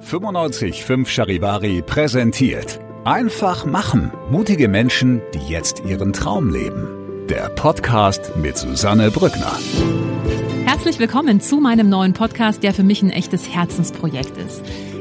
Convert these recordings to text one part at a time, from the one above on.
95.5 Charivari präsentiert. Einfach machen. Mutige Menschen, die jetzt ihren Traum leben. Der Podcast mit Susanne Brückner. Herzlich willkommen zu meinem neuen Podcast, der für mich ein echtes Herzensprojekt ist.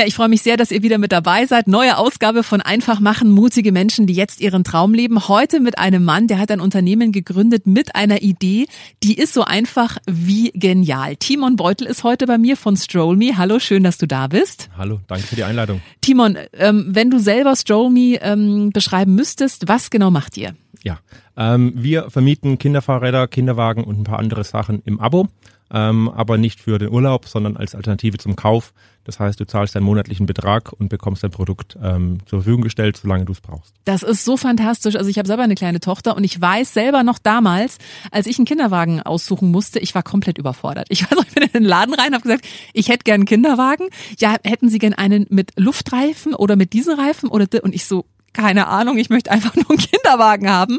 Ja, ich freue mich sehr, dass ihr wieder mit dabei seid. Neue Ausgabe von Einfach machen, mutige Menschen, die jetzt ihren Traum leben. Heute mit einem Mann, der hat ein Unternehmen gegründet mit einer Idee, die ist so einfach wie genial. Timon Beutel ist heute bei mir von Stroll Me. Hallo, schön, dass du da bist. Hallo, danke für die Einladung. Timon, ähm, wenn du selber Stroll Me ähm, beschreiben müsstest, was genau macht ihr? Ja, ähm, wir vermieten Kinderfahrräder, Kinderwagen und ein paar andere Sachen im Abo, ähm, aber nicht für den Urlaub, sondern als Alternative zum Kauf. Das heißt, du zahlst einen monatlichen Betrag und bekommst dein Produkt ähm, zur Verfügung gestellt, solange du es brauchst. Das ist so fantastisch. Also ich habe selber eine kleine Tochter und ich weiß selber noch damals, als ich einen Kinderwagen aussuchen musste, ich war komplett überfordert. Ich weiß, ich bin in den Laden rein, habe gesagt, ich hätte gern einen Kinderwagen. Ja, hätten Sie gern einen mit Luftreifen oder mit Dieselreifen oder und ich so keine Ahnung, ich möchte einfach nur einen Kinderwagen haben.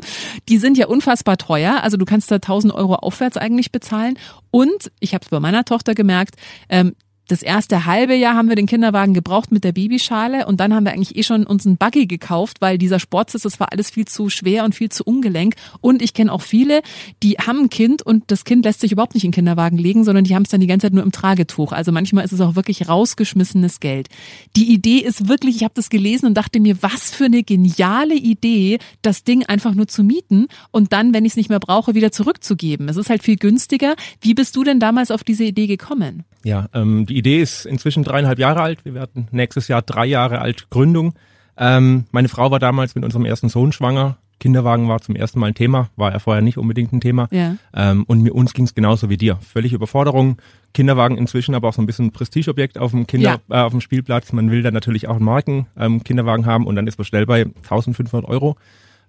Die sind ja unfassbar teuer. Also du kannst da 1000 Euro aufwärts eigentlich bezahlen. Und ich habe es bei meiner Tochter gemerkt, ähm, das erste halbe Jahr haben wir den Kinderwagen gebraucht mit der Babyschale und dann haben wir eigentlich eh schon uns einen Buggy gekauft, weil dieser Sportsitz, das war alles viel zu schwer und viel zu ungelenk. Und ich kenne auch viele, die haben ein Kind und das Kind lässt sich überhaupt nicht in den Kinderwagen legen, sondern die haben es dann die ganze Zeit nur im Tragetuch. Also manchmal ist es auch wirklich rausgeschmissenes Geld. Die Idee ist wirklich, ich habe das gelesen und dachte mir, was für eine geniale Idee, das Ding einfach nur zu mieten und dann, wenn ich es nicht mehr brauche, wieder zurückzugeben. Es ist halt viel günstiger. Wie bist du denn damals auf diese Idee gekommen? Ja, ähm, die Idee ist inzwischen dreieinhalb Jahre alt. Wir werden nächstes Jahr drei Jahre alt Gründung. Ähm, meine Frau war damals mit unserem ersten Sohn schwanger. Kinderwagen war zum ersten Mal ein Thema, war ja vorher nicht unbedingt ein Thema. Ja. Ähm, und mir uns ging es genauso wie dir. Völlig Überforderung. Kinderwagen inzwischen aber auch so ein bisschen Prestigeobjekt auf dem Kinder, äh, auf dem Spielplatz. Man will dann natürlich auch einen Marken ähm, Kinderwagen haben und dann ist man schnell bei 1500 Euro.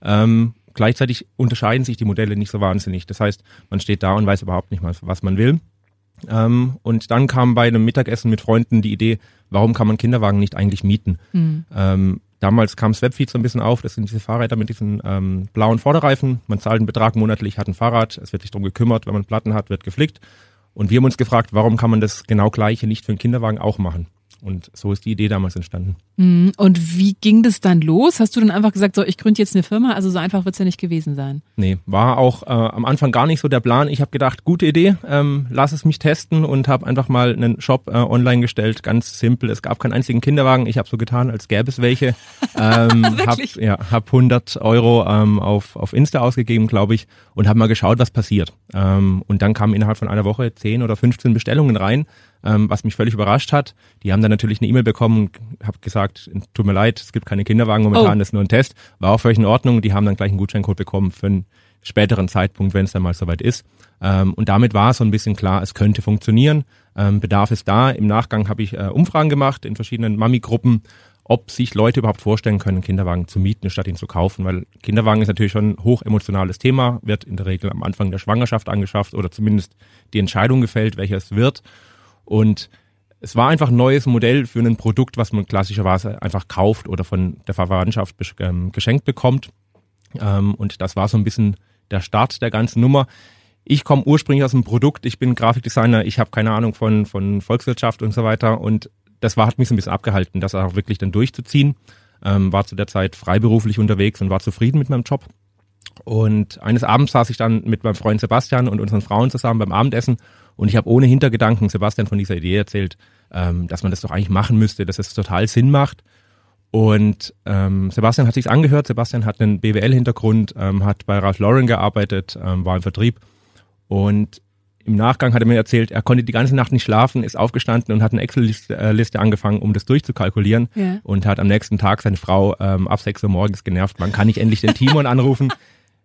Ähm, gleichzeitig unterscheiden sich die Modelle nicht so wahnsinnig. Das heißt, man steht da und weiß überhaupt nicht mal, was man will. Ähm, und dann kam bei einem Mittagessen mit Freunden die Idee, warum kann man Kinderwagen nicht eigentlich mieten? Mhm. Ähm, damals kam Swapfeed so ein bisschen auf, das sind diese Fahrräder mit diesen ähm, blauen Vorderreifen. Man zahlt einen Betrag monatlich, hat ein Fahrrad, es wird sich darum gekümmert, wenn man Platten hat, wird geflickt. Und wir haben uns gefragt, warum kann man das genau gleiche nicht für einen Kinderwagen auch machen? Und so ist die Idee damals entstanden. Mhm. Und wie ging das dann los? Hast du dann einfach gesagt, so ich gründe jetzt eine Firma? Also so einfach wird es ja nicht gewesen sein. Nee, war auch äh, am Anfang gar nicht so der Plan. Ich habe gedacht, gute Idee, ähm, lass es mich testen und habe einfach mal einen Shop äh, online gestellt, ganz simpel. Es gab keinen einzigen Kinderwagen. Ich habe so getan, als gäbe es welche. Ähm, hab, ja, hab 100 Euro ähm, auf, auf Insta ausgegeben, glaube ich, und habe mal geschaut, was passiert. Ähm, und dann kamen innerhalb von einer Woche 10 oder 15 Bestellungen rein ähm, was mich völlig überrascht hat. Die haben dann natürlich eine E-Mail bekommen und habe gesagt, tut mir leid, es gibt keine Kinderwagen momentan, Oh. das ist nur ein Test. War auch völlig in Ordnung. Die haben dann gleich einen Gutscheincode bekommen für einen späteren Zeitpunkt, wenn es dann mal soweit ist. Ähm, und damit war so ein bisschen klar, es könnte funktionieren. Ähm, Bedarf ist da. Im Nachgang habe ich äh, Umfragen gemacht in verschiedenen Mami-Gruppen, ob sich Leute überhaupt vorstellen können, einen Kinderwagen zu mieten, statt ihn zu kaufen. Weil Kinderwagen ist natürlich schon ein hochemotionales Thema, wird in der Regel am Anfang der Schwangerschaft angeschafft oder zumindest die Entscheidung gefällt, welches wird. Und es war einfach ein neues Modell für ein Produkt, was man klassischerweise einfach kauft oder von der Verwandtschaft ähm, geschenkt bekommt. Ähm, und das war so ein bisschen der Start der ganzen Nummer. Ich komme ursprünglich aus dem Produkt, ich bin Grafikdesigner, ich habe keine Ahnung von, von Volkswirtschaft und so weiter. Und das war, hat mich so ein bisschen abgehalten, das auch wirklich dann durchzuziehen. Ähm, war zu der Zeit freiberuflich unterwegs und war zufrieden mit meinem Job. Und eines Abends saß ich dann mit meinem Freund Sebastian und unseren Frauen zusammen beim Abendessen und ich habe ohne Hintergedanken Sebastian von dieser Idee erzählt, ähm, dass man das doch eigentlich machen müsste, dass es total Sinn macht. Und ähm, Sebastian hat sich's angehört. Sebastian hat einen BWL-Hintergrund, ähm, hat bei Ralph Lauren gearbeitet, ähm, war im Vertrieb. Und im Nachgang hat er mir erzählt, er konnte die ganze Nacht nicht schlafen, ist aufgestanden und hat eine Excel-Liste angefangen, um das durchzukalkulieren. Ja. Und hat am nächsten Tag seine Frau ähm, ab 6 Uhr morgens genervt. Man kann nicht endlich den Timon anrufen.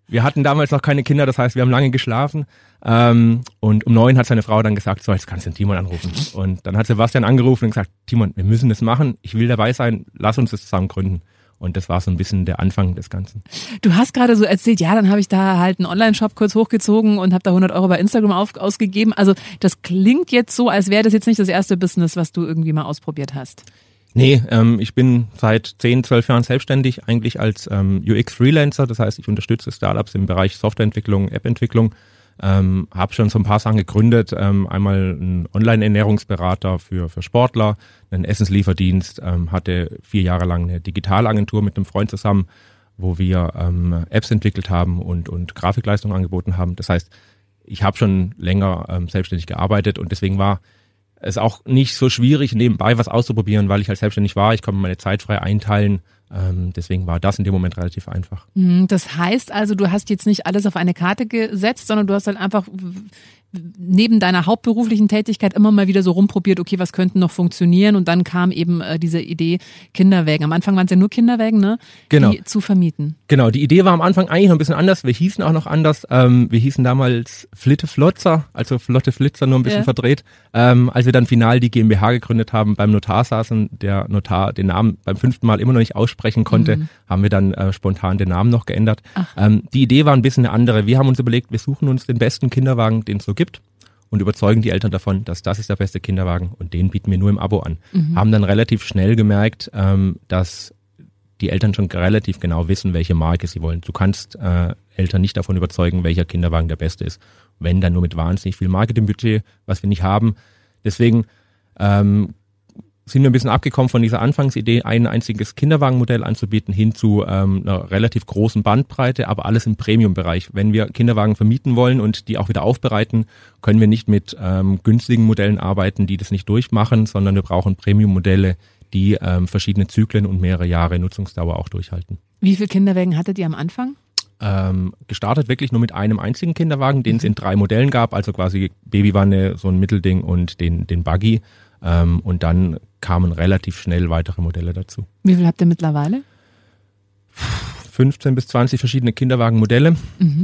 Wir hatten damals noch keine Kinder, das heißt, wir haben lange geschlafen. Ähm, und um neun hat seine Frau dann gesagt, so, jetzt kannst du den Timon anrufen. Und dann hat Sebastian angerufen und gesagt, Timon, wir müssen das machen, ich will dabei sein, lass uns das zusammen gründen. Und das war so ein bisschen der Anfang des Ganzen. Du hast gerade so erzählt, ja, dann habe ich da halt einen Online-Shop kurz hochgezogen und habe da 100 Euro bei Instagram auf, ausgegeben. Also das klingt jetzt so, als wäre das jetzt nicht das erste Business, was du irgendwie mal ausprobiert hast. Nee, ähm, ich bin seit 10, 12 Jahren selbstständig, eigentlich als ähm, UX-Freelancer. Das heißt, ich unterstütze Startups im Bereich Softwareentwicklung, App-Entwicklung. Ähm, habe schon so ein paar Sachen gegründet. Ähm, einmal einen Online-Ernährungsberater für, für Sportler, einen Essenslieferdienst, ähm, hatte vier Jahre lang eine Digitalagentur mit einem Freund zusammen, wo wir ähm, Apps entwickelt haben und, und Grafikleistungen angeboten haben. Das heißt, ich habe schon länger ähm, selbstständig gearbeitet und deswegen war es auch nicht so schwierig, nebenbei was auszuprobieren, weil ich halt selbstständig war. Ich konnte meine Zeit frei einteilen. Ähm, deswegen war das in dem Moment relativ einfach. Mhm, Das heißt also, du hast jetzt nicht alles auf eine Karte gesetzt, sondern du hast halt einfach neben deiner hauptberuflichen Tätigkeit immer mal wieder so rumprobiert, okay, was könnte noch funktionieren? Und dann kam eben äh, diese Idee Kinderwägen. Am Anfang waren es ja nur Kinderwägen, ne? Genau. Die zu vermieten. Genau, die Idee war am Anfang eigentlich noch ein bisschen anders. Wir hießen auch noch anders. Ähm, wir hießen damals Flitte Flotzer, also Flotte Flitzer, nur ein bisschen Ja. verdreht. Ähm, als wir dann final die GmbH gegründet haben, beim Notar saßen, der Notar den Namen beim fünften Mal immer noch nicht aussprechen konnte, haben wir dann äh, spontan den Namen noch geändert. Ähm, die Idee war ein bisschen eine andere. Wir haben uns überlegt, wir suchen uns den besten Kinderwagen, den es so gibt und überzeugen die Eltern davon, dass das ist der beste Kinderwagen und den bieten wir nur im Abo an. Haben dann relativ schnell gemerkt, ähm, dass die Eltern schon relativ genau wissen, welche Marke sie wollen. Du kannst äh, Eltern nicht davon überzeugen, welcher Kinderwagen der beste ist. Wenn dann nur mit wahnsinnig viel Marketingbudget, was wir nicht haben. Deswegen ähm, sind wir ein bisschen abgekommen von dieser Anfangsidee, ein einziges Kinderwagenmodell anzubieten, hin zu ähm, einer relativ großen Bandbreite, aber alles im Premium-Bereich. Wenn wir Kinderwagen vermieten wollen und die auch wieder aufbereiten, können wir nicht mit ähm, günstigen Modellen arbeiten, die das nicht durchmachen, sondern wir brauchen Premium-Modelle, die ähm, verschiedene Zyklen und mehrere Jahre Nutzungsdauer auch durchhalten. Wie viele Kinderwägen hattet ihr am Anfang? Ähm, gestartet wirklich nur mit einem einzigen Kinderwagen, den es in drei Modellen gab, also quasi Babywanne, so ein Mittelding und den, den Buggy. Ähm, und dann kamen relativ schnell weitere Modelle dazu. Wie viel habt ihr mittlerweile? 15 bis 20 verschiedene Kinderwagenmodelle.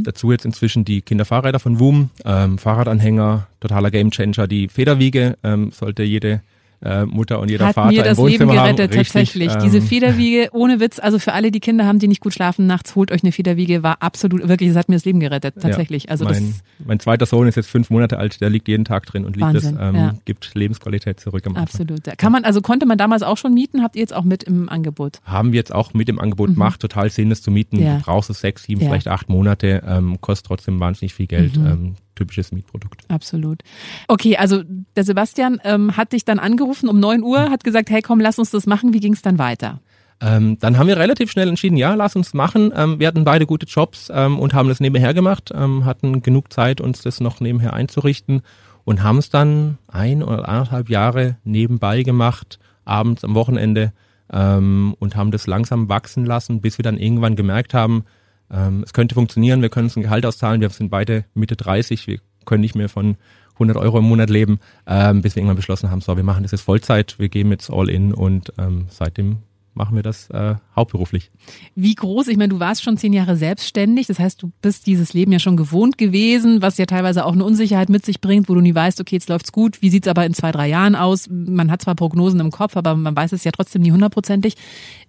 Dazu jetzt inzwischen die Kinderfahrräder von WUM, ähm, Fahrradanhänger, totaler Gamechanger. Die Federwiege ähm, sollte jede äh, Mutter und jeder Hat Vater mir im das Wohnzimmer Leben gerettet, haben. Richtig, tatsächlich. ähm, Diese Federwiege, ohne Witz, also für alle, die Kinder haben, die nicht gut schlafen nachts, holt euch eine Federwiege, war absolut, wirklich, es hat mir das Leben gerettet, tatsächlich. Ja, also mein, das, mein zweiter Sohn ist jetzt fünf Monate alt, der liegt jeden Tag drin und liebt Wahnsinn, es, ähm, ja. gibt Lebensqualität zurück am Anfang. absolut. Ja. Kann man, also konnte man damals auch schon mieten, habt ihr jetzt auch mit im Angebot? Haben wir jetzt auch mit im Angebot, macht total Sinn, das zu mieten. Mhm. Du brauchst es sechs, sieben. Mhm. vielleicht acht Monate, ähm, kostet trotzdem wahnsinnig viel Geld. Ähm, typisches Mietprodukt. Absolut. Okay, also der Sebastian ähm, hat dich dann angerufen um 9 Uhr, hat gesagt, hey komm, lass uns das machen. Wie ging es dann weiter? Ähm, dann haben wir relativ schnell entschieden, ja, lass uns machen. Ähm, wir hatten beide gute Jobs ähm, und haben das nebenher gemacht, ähm, hatten genug Zeit, uns das noch nebenher einzurichten und haben es dann ein oder anderthalb Jahre nebenbei gemacht, abends am Wochenende ähm, und haben das langsam wachsen lassen, bis wir dann irgendwann gemerkt haben, ähm, es könnte funktionieren, wir können uns ein Gehalt auszahlen, wir sind beide Mitte 30, wir können nicht mehr von 100 Euro im Monat leben, ähm, bis wir irgendwann beschlossen haben, so, wir machen das jetzt Vollzeit, wir geben jetzt all in und ähm, seitdem machen wir das äh, hauptberuflich. Wie groß? Ich meine, du warst schon zehn Jahre selbstständig. Das heißt, du bist dieses Leben ja schon gewohnt gewesen, was ja teilweise auch eine Unsicherheit mit sich bringt, wo du nie weißt, okay, jetzt läuft's gut. Wie sieht's aber in zwei, drei Jahren aus? Man hat zwar Prognosen im Kopf, aber man weiß es ja trotzdem nie hundertprozentig.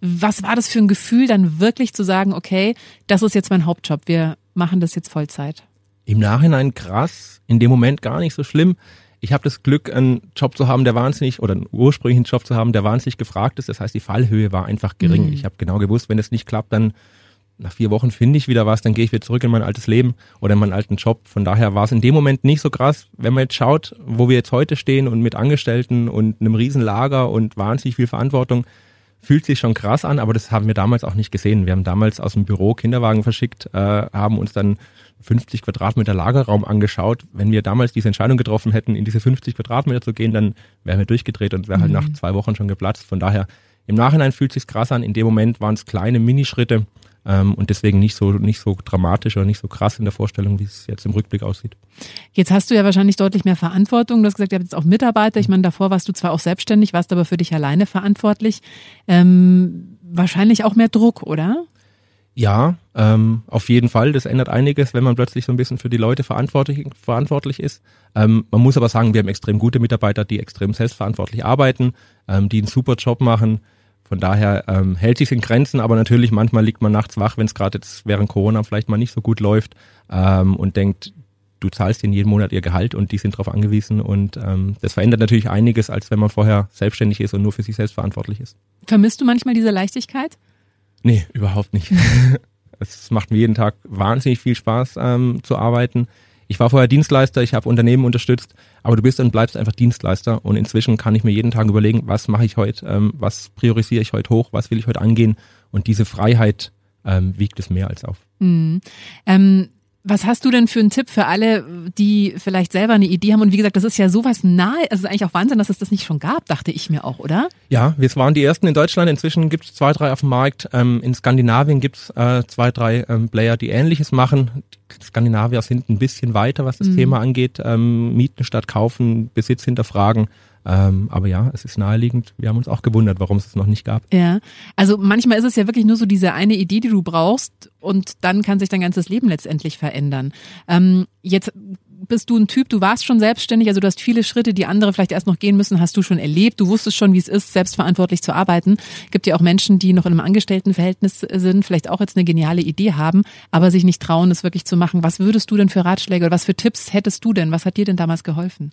Was war das für ein Gefühl, dann wirklich zu sagen, okay, das ist jetzt mein Hauptjob. Wir machen das jetzt Vollzeit. Im Nachhinein krass, in dem Moment gar nicht so schlimm. Ich habe das Glück, einen Job zu haben, der wahnsinnig, oder einen ursprünglichen Job zu haben, der wahnsinnig gefragt ist. Das heißt, die Fallhöhe war einfach gering. Ich habe genau gewusst, wenn es nicht klappt, dann nach vier Wochen finde ich wieder was, dann gehe ich wieder zurück in mein altes Leben oder in meinen alten Job. Von daher war es in dem Moment nicht so krass. Wenn man jetzt schaut, wo wir jetzt heute stehen und mit Angestellten und einem riesen Lager und wahnsinnig viel Verantwortung, fühlt sich schon krass an, aber das haben wir damals auch nicht gesehen. Wir haben damals aus dem Büro Kinderwagen verschickt, äh, haben uns dann 50 Quadratmeter Lagerraum angeschaut. Wenn wir damals diese Entscheidung getroffen hätten, in diese 50 Quadratmeter zu gehen, dann wären wir durchgedreht und wäre halt mhm. nach zwei Wochen schon geplatzt. Von daher, im Nachhinein fühlt sich krass an. In dem Moment waren es kleine Minischritte ähm, und deswegen nicht so, nicht so dramatisch oder nicht so krass in der Vorstellung, wie es jetzt im Rückblick aussieht. Jetzt hast du ja wahrscheinlich deutlich mehr Verantwortung. Du hast gesagt, ihr habt jetzt auch Mitarbeiter. Ich meine, davor warst du zwar auch selbstständig, warst aber für dich alleine verantwortlich. Ähm, wahrscheinlich auch mehr Druck, oder? Ja, ähm, auf jeden Fall. Das ändert einiges, wenn man plötzlich so ein bisschen für die Leute verantwortlich, verantwortlich ist. Ähm, man muss aber sagen, wir haben extrem gute Mitarbeiter, die extrem selbstverantwortlich arbeiten, ähm, die einen super Job machen. Von daher ähm, hält sich in Grenzen, aber natürlich manchmal liegt man nachts wach, wenn es gerade jetzt während Corona vielleicht mal nicht so gut läuft ähm, und denkt, du zahlst ihnen jeden Monat ihr Gehalt und die sind darauf angewiesen und ähm, das verändert natürlich einiges, als wenn man vorher selbstständig ist und nur für sich selbst verantwortlich ist. Vermisst du manchmal diese Leichtigkeit? Nee, überhaupt nicht. es macht mir jeden Tag wahnsinnig viel Spaß ähm, zu arbeiten ich war vorher Dienstleister, ich habe Unternehmen unterstützt, aber du bist und bleibst einfach Dienstleister und inzwischen kann ich mir jeden Tag überlegen, was mache ich heute, ähm, was priorisiere ich heute hoch, was will ich heute angehen und diese Freiheit ähm, wiegt es mehr als auf. Mhm. Ähm, was hast du denn für einen Tipp für alle, die vielleicht selber eine Idee haben? Und wie gesagt, das ist ja sowas nahe. Es ist eigentlich auch Wahnsinn, dass es das nicht schon gab, dachte ich mir auch, oder? Ja, wir waren die ersten in Deutschland. Inzwischen gibt es zwei, drei auf dem Markt. Ähm, in Skandinavien gibt es äh, zwei, drei ähm, Player, die Ähnliches machen. Die Skandinavier sind ein bisschen weiter, was das mhm. Thema angeht. Ähm, Mieten statt kaufen, Besitz hinterfragen. Ähm, aber ja, es ist naheliegend. Wir haben uns auch gewundert, warum es es noch nicht gab. Ja, also manchmal ist es ja wirklich nur so diese eine Idee, die du brauchst und dann kann sich dein ganzes Leben letztendlich verändern. Ähm, jetzt bist du ein Typ, du warst schon selbstständig, also du hast viele Schritte, die andere vielleicht erst noch gehen müssen, hast du schon erlebt. Du wusstest schon, wie es ist, selbstverantwortlich zu arbeiten. Gibt ja auch Menschen, die noch in einem Angestelltenverhältnis sind, vielleicht auch jetzt eine geniale Idee haben, aber sich nicht trauen, es wirklich zu machen. Was würdest du denn für Ratschläge oder was für Tipps hättest du denn? Was hat dir denn damals geholfen?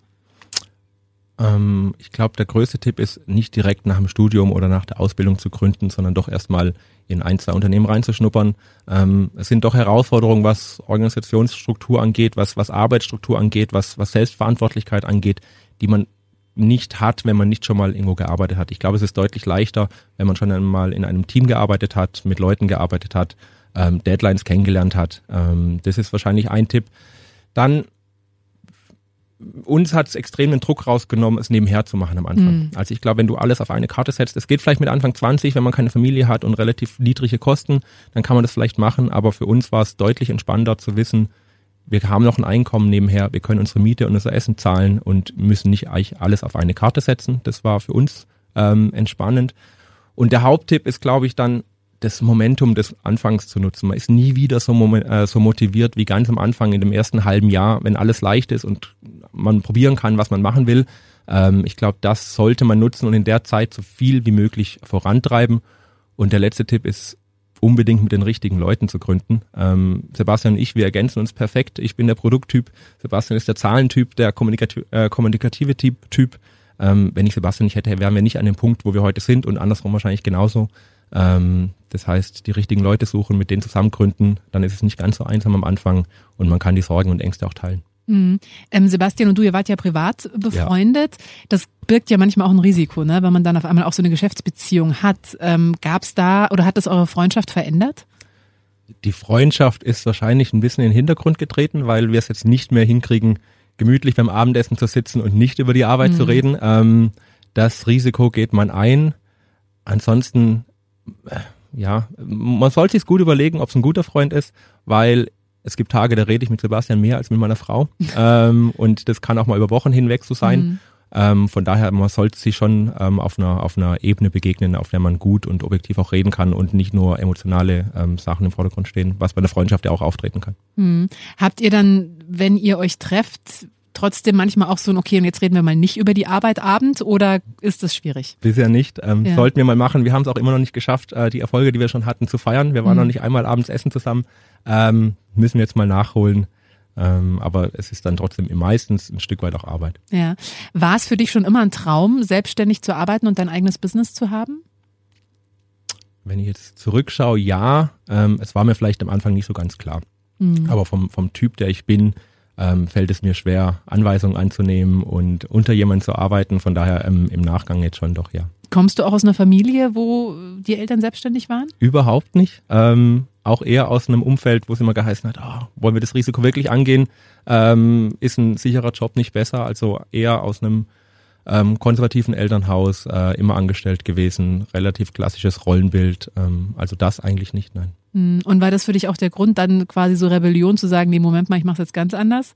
Ähm, ich glaube, der größte Tipp ist, nicht direkt nach dem Studium oder nach der Ausbildung zu gründen, sondern doch erstmal in ein, zwei Unternehmen reinzuschnuppern. Ähm, es sind doch Herausforderungen, was Organisationsstruktur angeht, was, was Arbeitsstruktur angeht, was, was Selbstverantwortlichkeit angeht, die man nicht hat, wenn man nicht schon mal irgendwo gearbeitet hat. Ich glaube, es ist deutlich leichter, wenn man schon einmal in einem Team gearbeitet hat, mit Leuten gearbeitet hat, ähm, Deadlines kennengelernt hat. Ähm, das ist wahrscheinlich ein Tipp. Dann uns hat es extrem den Druck rausgenommen, es nebenher zu machen am Anfang. Mhm. Also ich glaube, wenn du alles auf eine Karte setzt, es geht vielleicht mit Anfang 20, wenn man keine Familie hat und relativ niedrige Kosten, dann kann man das vielleicht machen, aber für uns war es deutlich entspannender zu wissen, wir haben noch ein Einkommen nebenher, wir können unsere Miete und unser Essen zahlen und müssen nicht eigentlich alles auf eine Karte setzen. Das war für uns ähm, entspannend. Und der Haupttipp ist, glaube ich, dann das Momentum des Anfangs zu nutzen. Man ist nie wieder so, äh, so motiviert wie ganz am Anfang in dem ersten halben Jahr, wenn alles leicht ist und man probieren kann, was man machen will. Ähm, ich glaube, das sollte man nutzen und in der Zeit so viel wie möglich vorantreiben. Und der letzte Tipp ist, unbedingt mit den richtigen Leuten zu gründen. Ähm, Sebastian und ich, wir ergänzen uns perfekt. Ich bin der Produkttyp, Sebastian ist der Zahlentyp, der kommunikative, äh, kommunikative Typ. typ. Ähm, wenn ich Sebastian nicht hätte, wären wir nicht an dem Punkt, wo wir heute sind und andersrum wahrscheinlich genauso. Ähm, das heißt, die richtigen Leute suchen, mit denen zusammen gründen, dann ist es nicht ganz so einsam am Anfang und man kann die Sorgen und Ängste auch teilen. Mhm. Ähm, Sebastian und du, ihr wart ja privat befreundet. Ja. Das birgt ja manchmal auch ein Risiko, ne? wenn man dann auf einmal auch so eine Geschäftsbeziehung hat. Ähm, Gab es da oder hat das eure Freundschaft verändert? Die Freundschaft ist wahrscheinlich ein bisschen in den Hintergrund getreten, weil wir es jetzt nicht mehr hinkriegen, gemütlich beim Abendessen zu sitzen und nicht über die Arbeit mhm. zu reden. Ähm, das Risiko geht man ein. Ansonsten, ja, man sollte sich gut überlegen, ob es ein guter Freund ist, weil es gibt Tage, da rede ich mit Sebastian mehr als mit meiner Frau. ähm, und das kann auch mal über Wochen hinweg so sein. Mhm. Ähm, von daher, man sollte sich schon ähm, auf, einer, auf einer Ebene begegnen, auf der man gut und objektiv auch reden kann und nicht nur emotionale ähm, Sachen im Vordergrund stehen, was bei einer Freundschaft ja auch auftreten kann. Mhm. Habt ihr dann, wenn ihr euch trefft, trotzdem manchmal auch so ein, okay, und jetzt reden wir mal nicht über die Arbeit abend oder ist das schwierig? Bisher nicht. Ähm, ja. Sollten wir mal machen. Wir haben es auch immer noch nicht geschafft, äh, die Erfolge, die wir schon hatten, zu feiern. Wir waren mhm. noch nicht einmal abends essen zusammen. Ähm, müssen wir jetzt mal nachholen. Ähm, aber es ist dann trotzdem meistens ein Stück weit auch Arbeit. Ja. War es für dich schon immer ein Traum, selbstständig zu arbeiten und dein eigenes Business zu haben? Wenn ich jetzt zurückschaue, ja. Ähm, es war mir vielleicht am Anfang nicht so ganz klar. Mhm. Aber vom, vom Typ, der ich bin, ähm, fällt es mir schwer, Anweisungen anzunehmen und unter jemandem zu arbeiten. Von daher ähm, im Nachgang jetzt schon doch, ja. Kommst du auch aus einer Familie, wo die Eltern selbstständig waren? Überhaupt nicht. Ähm, auch eher aus einem Umfeld, wo es immer geheißen hat, oh, wollen wir das Risiko wirklich angehen? Ähm, ist ein sicherer Job nicht besser? Also eher aus einem ähm, konservativen Elternhaus, äh, immer angestellt gewesen, relativ klassisches Rollenbild. Ähm, also das eigentlich nicht, nein. Hm, und war das für dich auch der Grund, dann quasi so Rebellion zu sagen, nee, Moment mal, ich mache es jetzt ganz anders?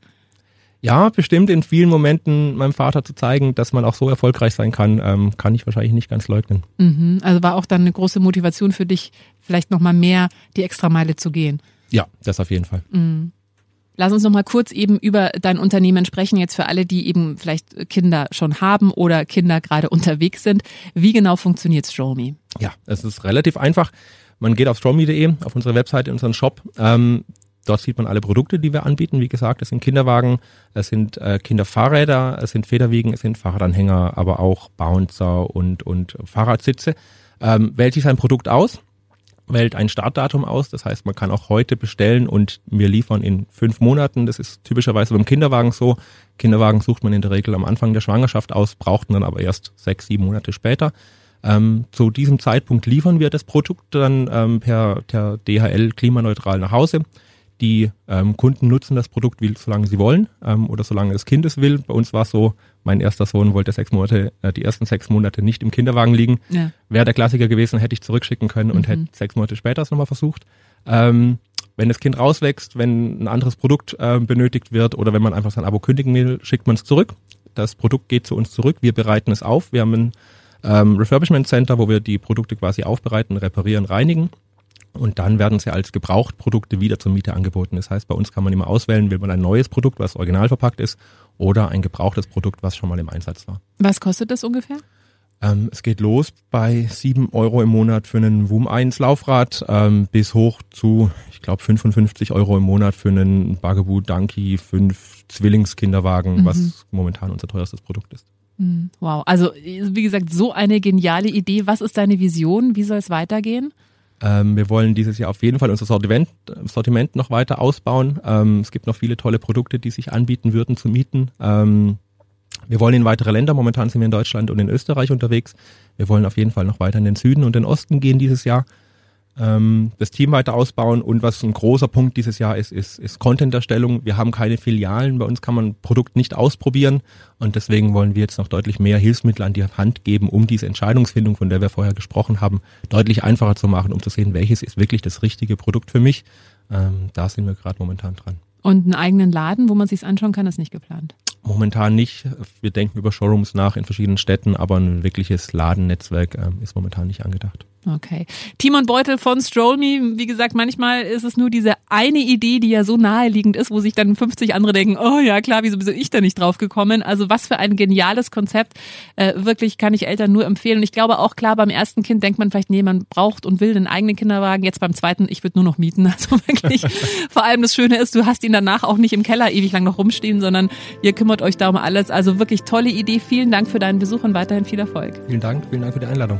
Ja, bestimmt in vielen Momenten meinem Vater zu zeigen, dass man auch so erfolgreich sein kann, ähm, kann ich wahrscheinlich nicht ganz leugnen. Mhm, also war auch dann eine große Motivation für dich, vielleicht nochmal mehr die Extrameile zu gehen. Ja, das auf jeden Fall. Mhm. Lass uns noch mal kurz eben über dein Unternehmen sprechen, jetzt für alle, die eben vielleicht Kinder schon haben oder Kinder gerade unterwegs sind. Wie genau funktioniert Stromy? Ja, es ist relativ einfach. Man geht auf stromy.de, auf unsere Webseite, in unseren Shop. Ähm, dort sieht man alle Produkte, die wir anbieten. Wie gesagt, es sind Kinderwagen, es sind äh, Kinderfahrräder, es sind Federwiegen, es sind Fahrradanhänger, aber auch Bouncer und, und Fahrradsitze. Ähm, wählt sich sein Produkt aus, wählt ein Startdatum aus. Das heißt, man kann auch heute bestellen und wir liefern in fünf Monaten. Das ist typischerweise beim Kinderwagen so. Kinderwagen sucht man in der Regel am Anfang der Schwangerschaft aus, braucht dann aber erst sechs, sieben Monate später. Ähm, zu diesem Zeitpunkt liefern wir das Produkt dann ähm, per, per DHL klimaneutral nach Hause. Die ähm, Kunden nutzen das Produkt, wie, solange sie wollen ähm, oder solange das Kind es will. Bei uns war es so, mein erster Sohn wollte sechs Monate, äh, die ersten sechs Monate nicht im Kinderwagen liegen. Ja. Wäre der Klassiker gewesen, hätte ich zurückschicken können und mhm. hätte sechs Monate später es nochmal versucht. Ähm, wenn das Kind rauswächst, wenn ein anderes Produkt äh, benötigt wird oder wenn man einfach sein Abo kündigen will, schickt man es zurück. Das Produkt geht zu uns zurück. Wir bereiten es auf. Wir haben ein ähm, Refurbishment Center, wo wir die Produkte quasi aufbereiten, reparieren, reinigen. Und dann werden sie als Gebrauchtprodukte wieder zur Miete angeboten. Das heißt, bei uns kann man immer auswählen, will man ein neues Produkt, was original verpackt ist, oder ein gebrauchtes Produkt, was schon mal im Einsatz war. Was kostet das ungefähr? Ähm, es geht los bei sieben Euro im Monat für einen WUM 1 Laufrad ähm, bis hoch zu, ich glaube, 55 Euro im Monat für einen Bugaboo Donkey 5 Zwillingskinderwagen, mhm. was momentan unser teuerstes Produkt ist. Mhm. Wow, also wie gesagt, so eine geniale Idee. Was ist deine Vision? Wie soll es weitergehen? Ähm, wir wollen dieses Jahr auf jeden Fall unser Sortiment, Sortiment noch weiter ausbauen. Ähm, es gibt noch viele tolle Produkte, die sich anbieten würden zu mieten. Ähm, wir wollen in weitere Länder. Momentan sind wir in Deutschland und in Österreich unterwegs. Wir wollen auf jeden Fall noch weiter in den Süden und den Osten gehen dieses Jahr ähm, das Team weiter ausbauen und was ein großer Punkt dieses Jahr ist, ist, ist Content-Erstellung. Wir haben keine Filialen, bei uns kann man ein Produkt nicht ausprobieren und deswegen wollen wir jetzt noch deutlich mehr Hilfsmittel an die Hand geben, um diese Entscheidungsfindung, von der wir vorher gesprochen haben, deutlich einfacher zu machen, um zu sehen, welches ist wirklich das richtige Produkt für mich. Ähm, da sind wir gerade momentan dran. Und einen eigenen Laden, wo man sich's anschauen kann, ist nicht geplant. Momentan nicht. Wir denken über Showrooms nach in verschiedenen Städten, aber ein wirkliches Ladennetzwerk äh, ist momentan nicht angedacht. Okay. Timon Beutel von Stroll Me, wie gesagt, manchmal ist es nur diese eine Idee, die ja so naheliegend ist, wo sich dann 50 andere denken, oh ja klar, wieso bin ich da nicht drauf gekommen? Also was für ein geniales Konzept. Äh, wirklich kann ich Eltern nur empfehlen. Und ich glaube auch klar, beim ersten Kind denkt man vielleicht, nee, man braucht und will einen eigenen Kinderwagen. Jetzt beim zweiten, ich würde nur noch mieten. Also wirklich, vor allem das Schöne ist, du hast ihn danach auch nicht im Keller ewig lang noch rumstehen, sondern ihr kümmert euch da um alles. Also wirklich tolle Idee. Vielen Dank für deinen Besuch und weiterhin viel Erfolg. Vielen Dank, vielen Dank für die Einladung.